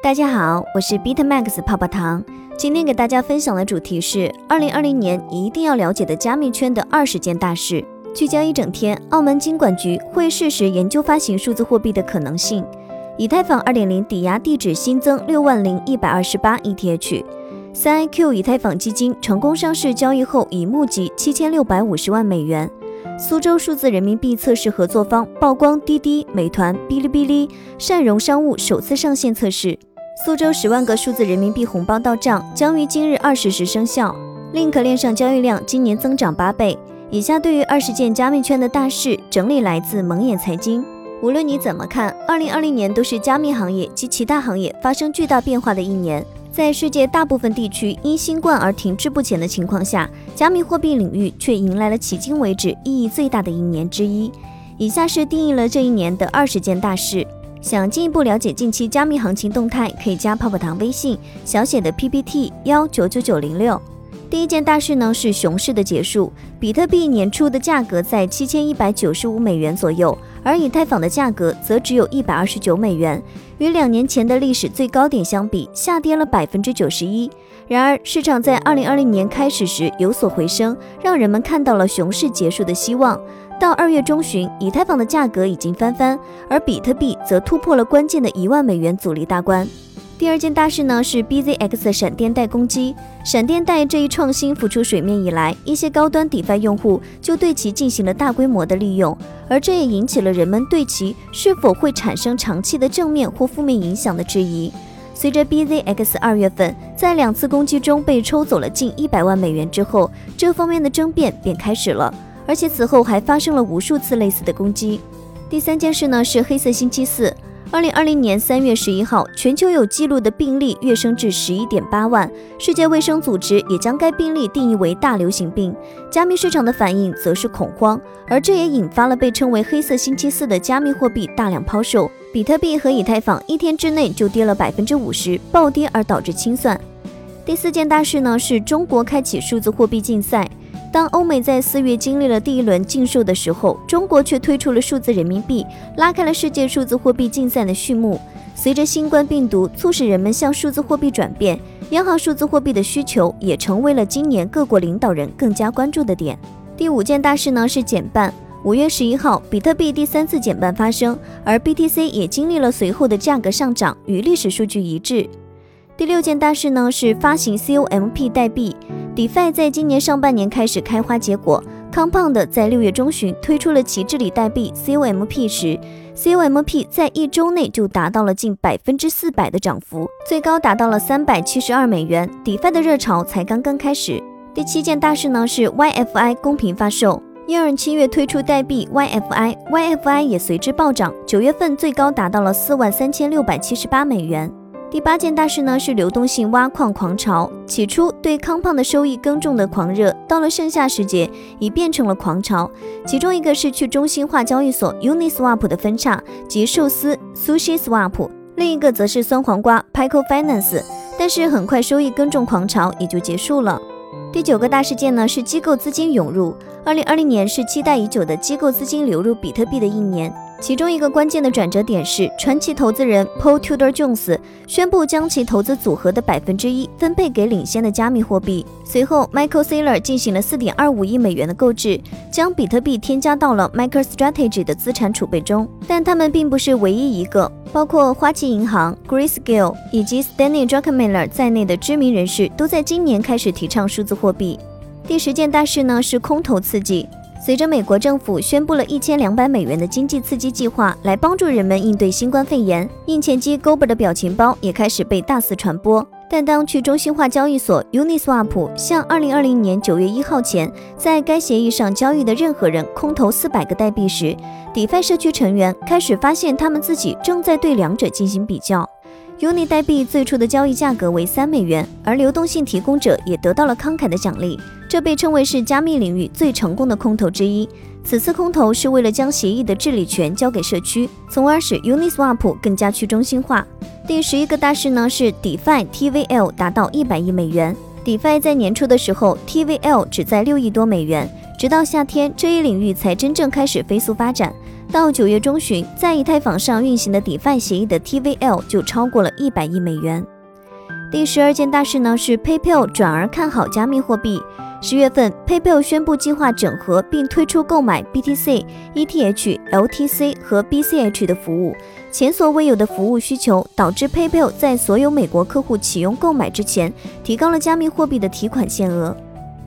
大家好，我是 BitMax 泡泡糖。今天给大家分享的主题是二零二零年一定要了解的加密圈的二十件大事。聚焦一整天，澳门金管局会适时研究发行数字货币的可能性。以太坊二点零抵押地址新增六万零一百二十八 ETH。三 IQ 以太坊基金成功上市交易后，已募集七千六百五十万美元。苏州数字人民币测试合作方曝光滴滴、美团、哔哩哔哩、善融商务首次上线测试。苏州十万个数字人民币红包到账，将于今日二十时生效。Link 链上交易量今年增长八倍。以下对于二十件加密圈的大事整理来自蒙眼财经。无论你怎么看，二零二零年都是加密行业及其他行业发生巨大变化的一年。在世界大部分地区因新冠而停滞不前的情况下，加密货币领域却迎来了迄今为止意义最大的一年之一。以下是定义了这一年的二十件大事。想进一步了解近期加密行情动态，可以加泡泡糖微信小写的 PPT 幺九九九零六。第一件大事呢是熊市的结束，比特币年初的价格在七千一百九十五美元左右。而以太坊的价格则只有一百二十九美元，与两年前的历史最高点相比，下跌了百分之九十一。然而，市场在二零二零年开始时有所回升，让人们看到了熊市结束的希望。到二月中旬，以太坊的价格已经翻番，而比特币则突破了关键的一万美元阻力大关。第二件大事呢是 BZX 闪电贷攻击。闪电贷这一创新浮出水面以来，一些高端 DeFi 用户就对其进行了大规模的利用，而这也引起了人们对其是否会产生长期的正面或负面影响的质疑。随着 BZX 二月份在两次攻击中被抽走了近一百万美元之后，这方面的争辩便开始了，而且此后还发生了无数次类似的攻击。第三件事呢是黑色星期四。二零二零年三月十一号，全球有记录的病例跃升至十一点八万。世界卫生组织也将该病例定义为大流行病。加密市场的反应则是恐慌，而这也引发了被称为“黑色星期四”的加密货币大量抛售。比特币和以太坊一天之内就跌了百分之五十，暴跌而导致清算。第四件大事呢，是中国开启数字货币竞赛。当欧美在四月经历了第一轮禁售的时候，中国却推出了数字人民币，拉开了世界数字货币竞赛的序幕。随着新冠病毒促使人们向数字货币转变，央行数字货币的需求也成为了今年各国领导人更加关注的点。第五件大事呢是减半。五月十一号，比特币第三次减半发生，而 BTC 也经历了随后的价格上涨，与历史数据一致。第六件大事呢是发行 COMP 代币。DeFi 在今年上半年开始开花结果，Compound 在六月中旬推出了其治理代币 COMP 时，COMP 在一周内就达到了近百分之四百的涨幅，最高达到了三百七十二美元。DeFi 的热潮才刚刚开始。第七件大事呢是 YFI 公平发售，Year 七月推出代币 YFI，YFI 也随之暴涨，九月份最高达到了四万三千六百七十八美元。第八件大事呢是流动性挖矿狂潮。起初对康胖的收益耕种的狂热，到了盛夏时节已变成了狂潮。其中一个是去中心化交易所 Uniswap 的分叉及寿司 Sushi Swap，另一个则是酸黄瓜 Pico Finance。但是很快收益耕种狂潮也就结束了。第九个大事件呢是机构资金涌入。二零二零年是期待已久的机构资金流入比特币的一年。其中一个关键的转折点是，传奇投资人 Paul Tudor Jones 宣布将其投资组合的百分之一分配给领先的加密货币。随后，Michael Saylor 进行了四点二五亿美元的购置，将比特币添加到了 MicroStrategy 的资产储备中。但他们并不是唯一一个，包括花旗银行、Grayscale 以及 Stanley Druckenmiller 在内的知名人士都在今年开始提倡数字货币。第十件大事呢是空头刺激。随着美国政府宣布了一千两百美元的经济刺激计划，来帮助人们应对新冠肺炎，印钱机 g o b e r 的表情包也开始被大肆传播。但当去中心化交易所 Uniswap 向二零二零年九月一号前在该协议上交易的任何人空投四百个代币时，DeFi 社区成员开始发现他们自己正在对两者进行比较。Uni 代币最初的交易价格为三美元，而流动性提供者也得到了慷慨的奖励，这被称为是加密领域最成功的空投之一。此次空投是为了将协议的治理权交给社区，从而使 Uniswap 更加去中心化。第十一个大事呢是 DeFi TVL 达到一百亿美元。DeFi 在年初的时候，TVL 只在六亿多美元。直到夏天，这一领域才真正开始飞速发展。到九月中旬，在以太坊上运行的 DeFi 协议的 TVL 就超过了一百亿美元。第十二件大事呢是 PayPal 转而看好加密货币。十月份，PayPal 宣布计划整合并推出购买 BTC、ETH、LTC 和 BCH 的服务，前所未有的服务需求导致 PayPal 在所有美国客户启用购买之前，提高了加密货币的提款限额。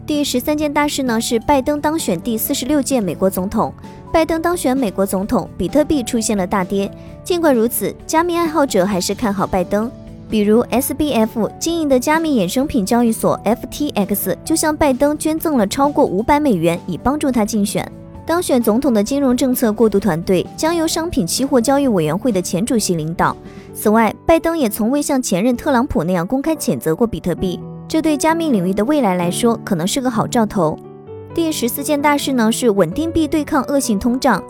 第十三件大事呢是拜登当选第四十六届美国总统。拜登当选美国总统，比特币出现了大跌。尽管如此，加密爱好者还是看好拜登。比如 SBF 经营的加密衍生品交易所 FTX 就向拜登捐赠了超过五百美元，以帮助他竞选。当选总统的金融政策过渡团队将由商品期货交易委员会的前主席领导。此外，拜登也从未像前任特朗普那样公开谴责过比特币，这对加密领域的未来来说可能是个好兆头。第十四件大事呢是稳定币对抗恶性通胀。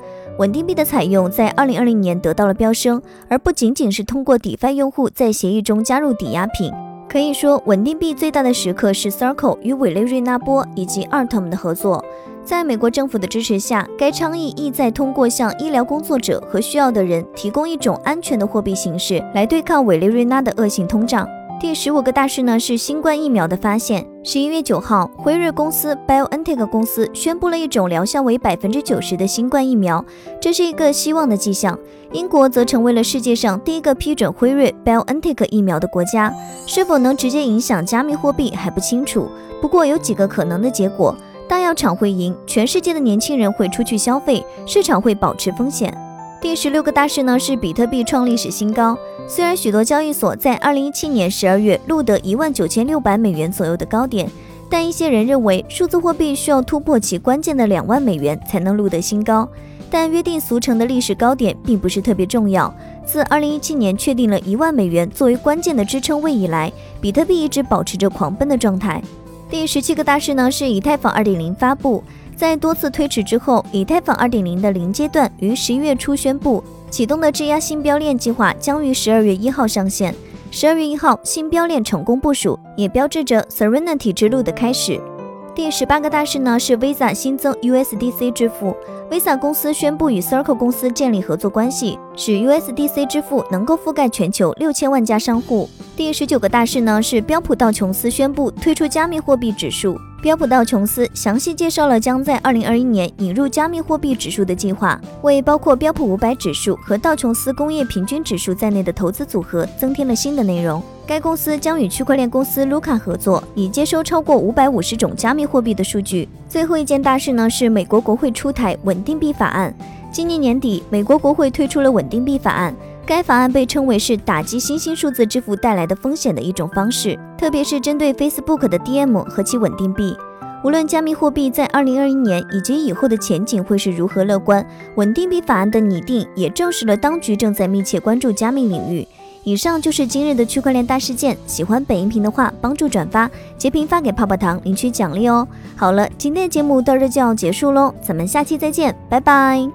稳定币的采用在二零二零年得到了飙升，而不仅仅是通过 DeFi 用户在协议中加入抵押品。可以说，稳定币最大的时刻是 Circle 与委内瑞拉波以及 Atom 的合作。在美国政府的支持下，该倡议意在通过向医疗工作者和需要的人提供一种安全的货币形式，来对抗委内瑞拉的恶性通胀。第十五个大事呢是新冠疫苗的发现。十一月九号，辉瑞公司 BioNTech 公司宣布了一种疗效为百分之九十的新冠疫苗，这是一个希望的迹象。英国则成为了世界上第一个批准辉瑞 BioNTech 疫苗的国家。是否能直接影响加密货币还不清楚，不过有几个可能的结果：大药厂会赢，全世界的年轻人会出去消费，市场会保持风险。第十六个大事呢是比特币创历史新高。虽然许多交易所在二零一七年十二月录得一万九千六百美元左右的高点，但一些人认为数字货币需要突破其关键的两万美元才能录得新高。但约定俗成的历史高点并不是特别重要。自二零一七年确定了一万美元作为关键的支撑位以来，比特币一直保持着狂奔的状态。第十七个大事呢是以太坊二点零发布。在多次推迟之后，以太坊2.0的零阶段于十一月初宣布启动的质押新标链计划将于十二月一号上线。十二月一号，新标链成功部署，也标志着 Serenity 之路的开始。第十八个大事呢是 Visa 新增 USDC 支付。Visa 公司宣布与 Circle 公司建立合作关系，使 USDC 支付能够覆盖全球六千万家商户。第十九个大事呢是标普道琼斯宣布推出加密货币指数。标普道琼斯详细介绍了将在二零二一年引入加密货币指数的计划，为包括标普五百指数和道琼斯工业平均指数在内的投资组合增添了新的内容。该公司将与区块链公司 Luca 合作，以接收超过五百五十种加密货币的数据。最后一件大事呢是美国国会出台稳定币法案。今年年底，美国国会推出了稳定币法案。该法案被称为是打击新兴数字支付带来的风险的一种方式，特别是针对 Facebook 的 DM 和其稳定币。无论加密货币在2021年以及以后的前景会是如何乐观，稳定币法案的拟定也证实了当局正在密切关注加密领域。以上就是今日的区块链大事件。喜欢本音频的话，帮助转发截屏发给泡泡糖领取奖励哦。好了，今天的节目到这就要结束喽，咱们下期再见，拜拜。